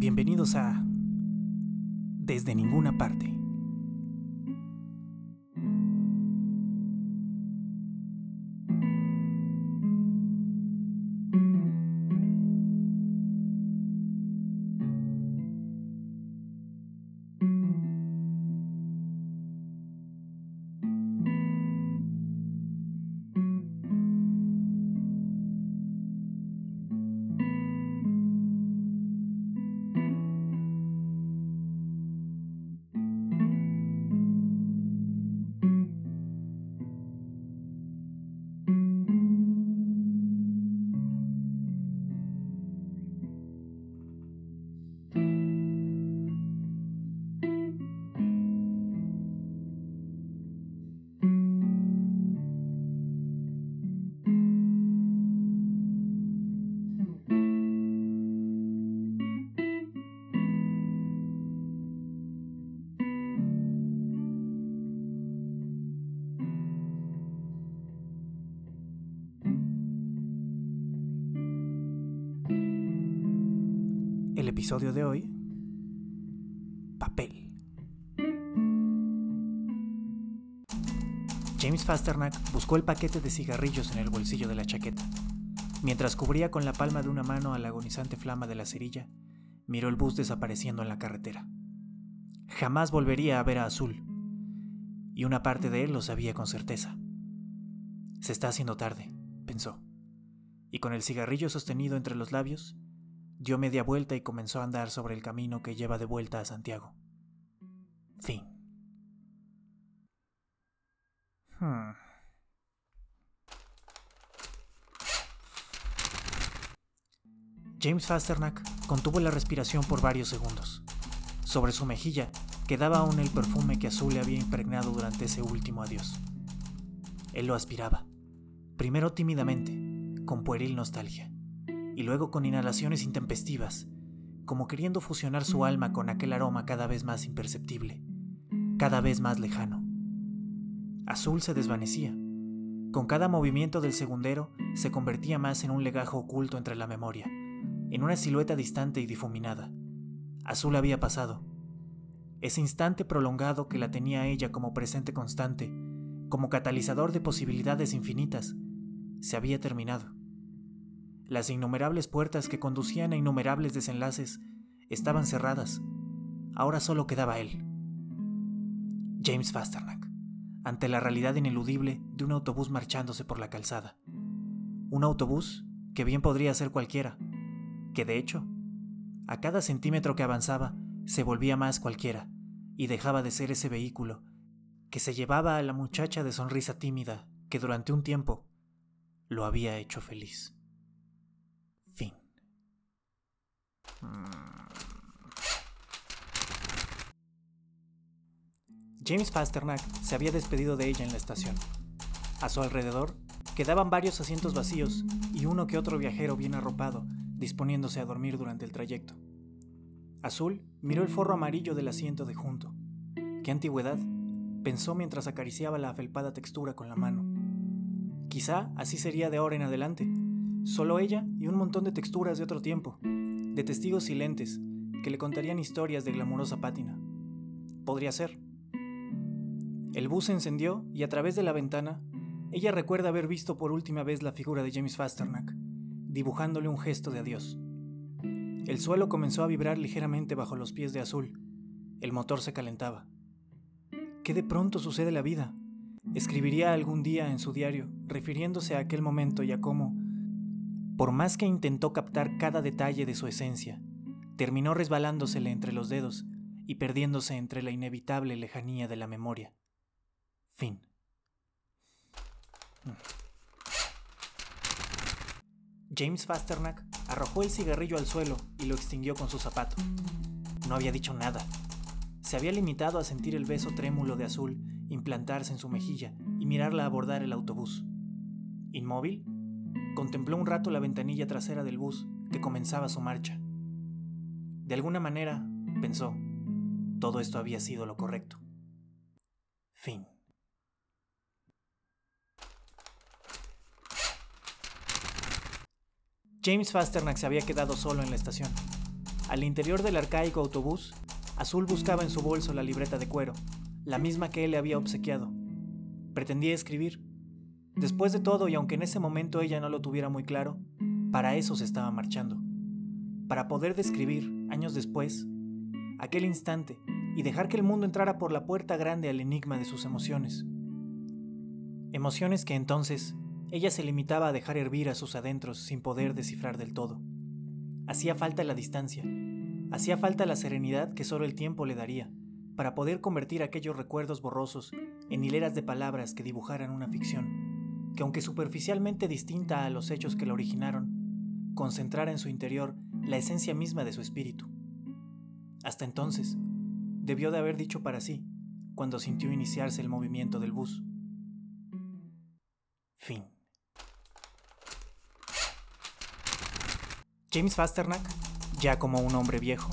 Bienvenidos a Desde ninguna parte. Episodio de hoy, papel. James Fasternack buscó el paquete de cigarrillos en el bolsillo de la chaqueta. Mientras cubría con la palma de una mano a la agonizante flama de la cerilla, miró el bus desapareciendo en la carretera. Jamás volvería a ver a Azul, y una parte de él lo sabía con certeza. Se está haciendo tarde, pensó, y con el cigarrillo sostenido entre los labios, dio media vuelta y comenzó a andar sobre el camino que lleva de vuelta a Santiago. Fin. Hmm. James Fasternack contuvo la respiración por varios segundos. Sobre su mejilla quedaba aún el perfume que Azul le había impregnado durante ese último adiós. Él lo aspiraba, primero tímidamente, con pueril nostalgia y luego con inhalaciones intempestivas, como queriendo fusionar su alma con aquel aroma cada vez más imperceptible, cada vez más lejano. Azul se desvanecía. Con cada movimiento del segundero se convertía más en un legajo oculto entre la memoria, en una silueta distante y difuminada. Azul había pasado. Ese instante prolongado que la tenía ella como presente constante, como catalizador de posibilidades infinitas, se había terminado. Las innumerables puertas que conducían a innumerables desenlaces estaban cerradas. Ahora solo quedaba él. James Fasternack, ante la realidad ineludible de un autobús marchándose por la calzada. Un autobús que bien podría ser cualquiera, que de hecho, a cada centímetro que avanzaba, se volvía más cualquiera y dejaba de ser ese vehículo que se llevaba a la muchacha de sonrisa tímida que durante un tiempo lo había hecho feliz. James Fasternack se había despedido de ella en la estación. A su alrededor quedaban varios asientos vacíos y uno que otro viajero bien arropado, disponiéndose a dormir durante el trayecto. Azul miró el forro amarillo del asiento de junto. ¡Qué antigüedad! pensó mientras acariciaba la afelpada textura con la mano. Quizá así sería de ahora en adelante. Solo ella y un montón de texturas de otro tiempo, de testigos silentes que le contarían historias de glamurosa pátina. Podría ser. El bus se encendió y a través de la ventana, ella recuerda haber visto por última vez la figura de James Fasternack, dibujándole un gesto de adiós. El suelo comenzó a vibrar ligeramente bajo los pies de Azul. El motor se calentaba. ¿Qué de pronto sucede la vida? Escribiría algún día en su diario, refiriéndose a aquel momento y a cómo, por más que intentó captar cada detalle de su esencia, terminó resbalándosele entre los dedos y perdiéndose entre la inevitable lejanía de la memoria. Fin. James Fasternack arrojó el cigarrillo al suelo y lo extinguió con su zapato. No había dicho nada. Se había limitado a sentir el beso trémulo de azul implantarse en su mejilla y mirarla abordar el autobús. Inmóvil, Contempló un rato la ventanilla trasera del bus que comenzaba su marcha. De alguna manera, pensó, todo esto había sido lo correcto. Fin. James Fasternack se había quedado solo en la estación. Al interior del arcaico autobús, Azul buscaba en su bolso la libreta de cuero, la misma que él le había obsequiado. Pretendía escribir. Después de todo, y aunque en ese momento ella no lo tuviera muy claro, para eso se estaba marchando. Para poder describir, años después, aquel instante y dejar que el mundo entrara por la puerta grande al enigma de sus emociones. Emociones que entonces ella se limitaba a dejar hervir a sus adentros sin poder descifrar del todo. Hacía falta la distancia, hacía falta la serenidad que solo el tiempo le daría para poder convertir aquellos recuerdos borrosos en hileras de palabras que dibujaran una ficción, que aunque superficialmente distinta a los hechos que la originaron, concentrara en su interior la esencia misma de su espíritu. Hasta entonces, debió de haber dicho para sí, cuando sintió iniciarse el movimiento del bus. Fin. James Fasternack, ya como un hombre viejo,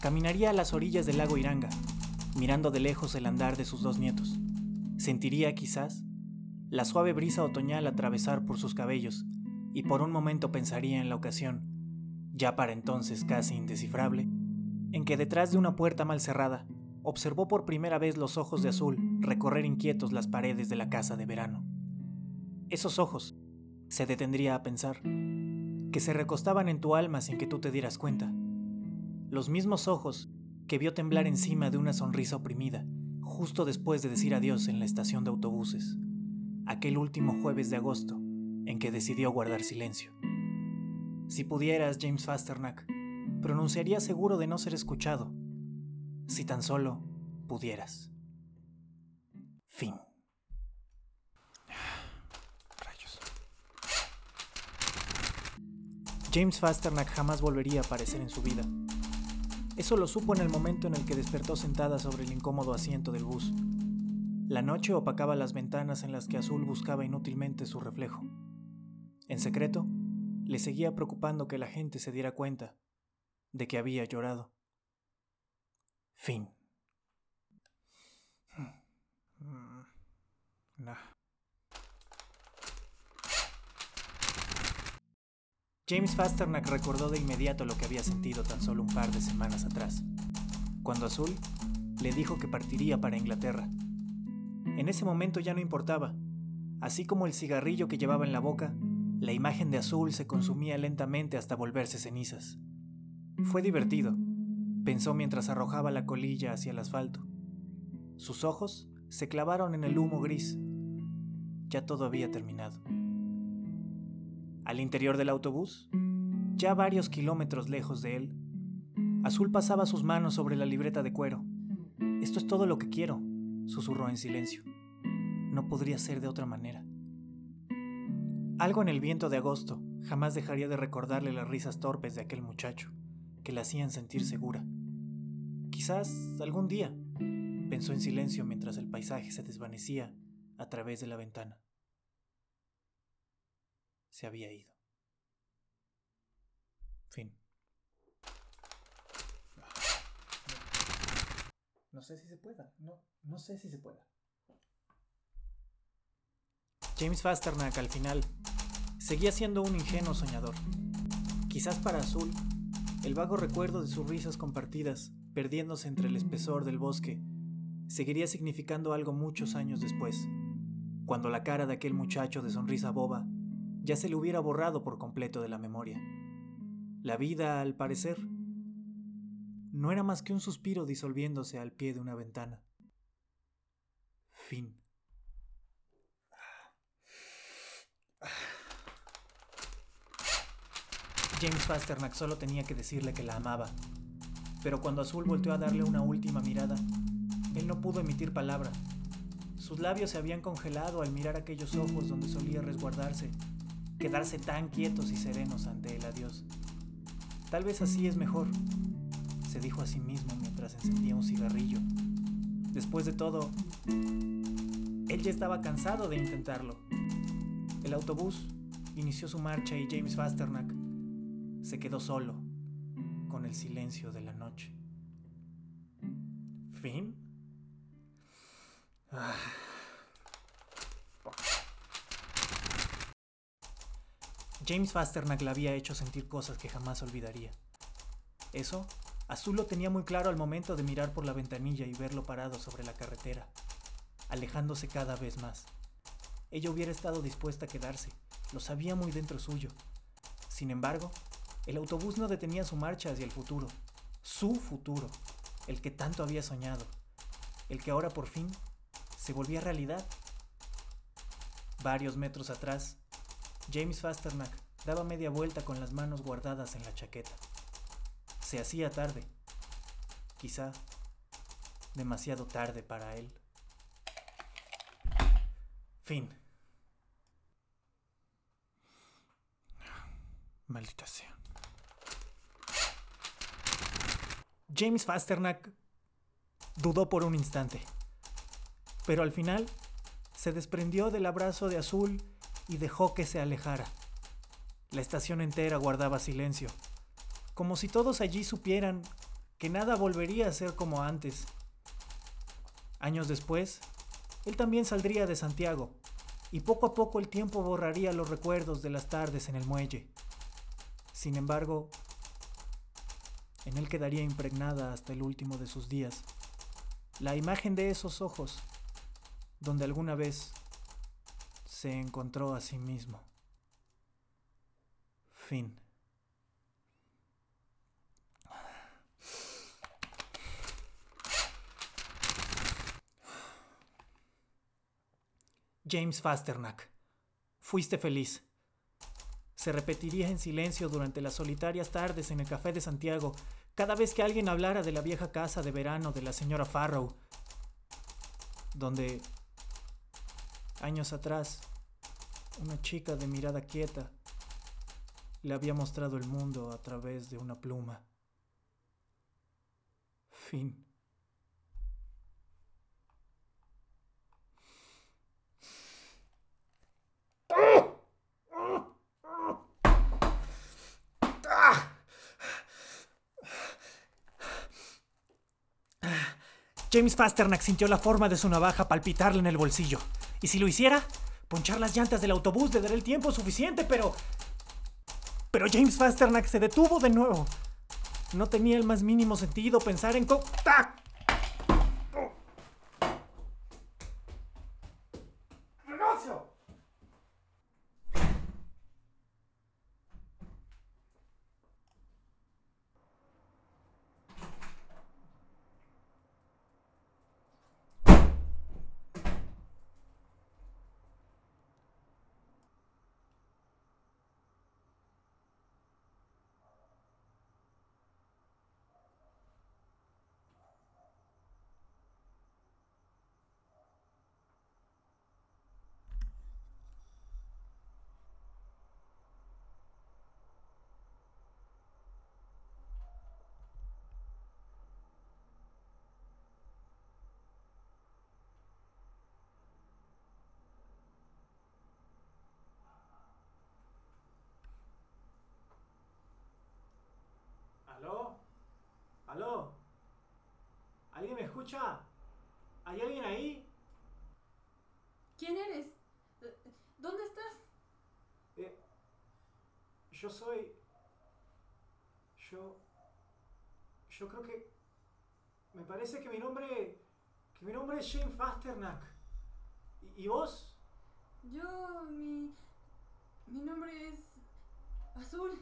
caminaría a las orillas del lago Iranga, mirando de lejos el andar de sus dos nietos. Sentiría quizás la suave brisa otoñal atravesar por sus cabellos y por un momento pensaría en la ocasión, ya para entonces casi indescifrable, en que detrás de una puerta mal cerrada observó por primera vez los ojos de azul recorrer inquietos las paredes de la casa de verano. Esos ojos, se detendría a pensar, que se recostaban en tu alma sin que tú te dieras cuenta. Los mismos ojos que vio temblar encima de una sonrisa oprimida, justo después de decir adiós en la estación de autobuses, aquel último jueves de agosto en que decidió guardar silencio. Si pudieras, James Fasternack, pronunciaría seguro de no ser escuchado, si tan solo pudieras. Fin. Rayos. James Fasternack jamás volvería a aparecer en su vida. Eso lo supo en el momento en el que despertó sentada sobre el incómodo asiento del bus. La noche opacaba las ventanas en las que Azul buscaba inútilmente su reflejo. En secreto, le seguía preocupando que la gente se diera cuenta de que había llorado. Fin. James Fasternack recordó de inmediato lo que había sentido tan solo un par de semanas atrás, cuando Azul le dijo que partiría para Inglaterra. En ese momento ya no importaba. Así como el cigarrillo que llevaba en la boca, la imagen de Azul se consumía lentamente hasta volverse cenizas. Fue divertido, pensó mientras arrojaba la colilla hacia el asfalto. Sus ojos se clavaron en el humo gris. Ya todo había terminado. Al interior del autobús, ya varios kilómetros lejos de él, Azul pasaba sus manos sobre la libreta de cuero. Esto es todo lo que quiero, susurró en silencio. No podría ser de otra manera. Algo en el viento de agosto jamás dejaría de recordarle las risas torpes de aquel muchacho, que la hacían sentir segura. Quizás algún día, pensó en silencio mientras el paisaje se desvanecía a través de la ventana se había ido. Fin. No sé si se pueda. No, no sé si se pueda. James Fasternack al final seguía siendo un ingenuo soñador. Quizás para Azul, el vago recuerdo de sus risas compartidas, perdiéndose entre el espesor del bosque, seguiría significando algo muchos años después, cuando la cara de aquel muchacho de sonrisa boba ya se le hubiera borrado por completo de la memoria. La vida, al parecer, no era más que un suspiro disolviéndose al pie de una ventana. Fin. James Pasternak solo tenía que decirle que la amaba, pero cuando Azul volteó a darle una última mirada, él no pudo emitir palabra. Sus labios se habían congelado al mirar aquellos ojos donde solía resguardarse quedarse tan quietos y serenos ante el adiós. Tal vez así es mejor, se dijo a sí mismo mientras encendía un cigarrillo. Después de todo, él ya estaba cansado de intentarlo. El autobús inició su marcha y James Fasternack se quedó solo con el silencio de la noche. ¿Fin? James Fasternack la había hecho sentir cosas que jamás olvidaría. Eso, Azul lo tenía muy claro al momento de mirar por la ventanilla y verlo parado sobre la carretera, alejándose cada vez más. Ella hubiera estado dispuesta a quedarse, lo sabía muy dentro suyo. Sin embargo, el autobús no detenía su marcha hacia el futuro, su futuro, el que tanto había soñado, el que ahora por fin se volvía realidad. Varios metros atrás, James Fasternack daba media vuelta con las manos guardadas en la chaqueta. Se hacía tarde, quizá demasiado tarde para él. Fin. Maldita sea. James Fasternack dudó por un instante, pero al final se desprendió del abrazo de azul y dejó que se alejara. La estación entera guardaba silencio, como si todos allí supieran que nada volvería a ser como antes. Años después, él también saldría de Santiago, y poco a poco el tiempo borraría los recuerdos de las tardes en el muelle. Sin embargo, en él quedaría impregnada hasta el último de sus días la imagen de esos ojos donde alguna vez se encontró a sí mismo. Fin. James Fasternack, fuiste feliz. Se repetiría en silencio durante las solitarias tardes en el Café de Santiago, cada vez que alguien hablara de la vieja casa de verano de la señora Farrow, donde años atrás una chica de mirada quieta le había mostrado el mundo a través de una pluma. Fin. James Fasternack sintió la forma de su navaja palpitarle en el bolsillo. Y si lo hiciera, ponchar las llantas del autobús le daría el tiempo suficiente, pero... Pero James Fasternack se detuvo de nuevo. No tenía el más mínimo sentido pensar en... ¡Tac! ¿Aló? ¿Alguien me escucha? ¿Hay alguien ahí? ¿Quién eres? ¿Dónde estás? Eh, yo soy... Yo... Yo creo que... Me parece que mi nombre... Que mi nombre es Shane Fasternack. ¿Y, vos? Yo... Mi... Mi nombre es... Azul.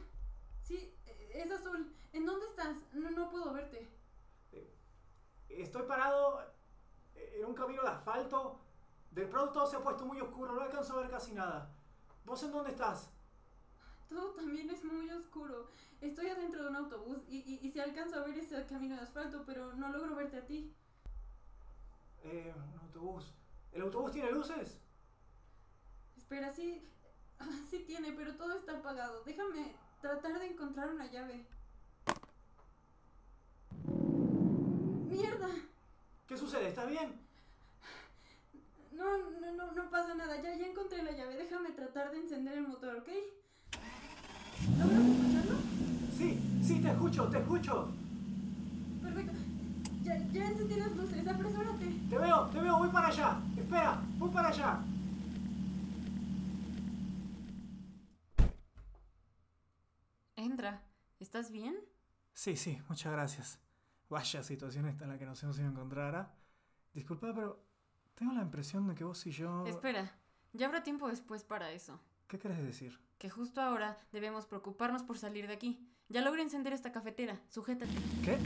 Sí, es azul. ¿En dónde estás? No, no puedo verte. Eh, estoy parado en un camino de asfalto. De pronto todo se ha puesto muy oscuro, no alcanzo a ver casi nada. ¿Vos en dónde estás? Todo también es muy oscuro. Estoy adentro de un autobús y, y, y se alcanza a ver ese camino de asfalto, pero no logro verte a ti. Eh, un autobús. ¿El autobús tiene luces? Espera, sí. Sí tiene, pero todo está apagado. Déjame tratar de encontrar una llave. ¡Mierda! ¿Qué sucede? ¿Estás bien? No, no, no, no pasa nada. Ya, ya encontré la llave. Déjame tratar de encender el motor, ¿ok? ¿Logras escucharlo? Sí, sí, te escucho, te escucho. Perfecto. Ya, ya encendí las luces. Apresúrate. Te veo, te veo. Voy para allá. Espera, voy para allá. Entra. ¿Estás bien? Sí, sí, muchas gracias. Vaya situación esta en la que nos hemos ido a encontrar. ¿ah? Disculpa, pero tengo la impresión de que vos y yo... Espera, ya habrá tiempo después para eso. ¿Qué querés decir? Que justo ahora debemos preocuparnos por salir de aquí. Ya logré encender esta cafetera. Sujétate. ¿Qué?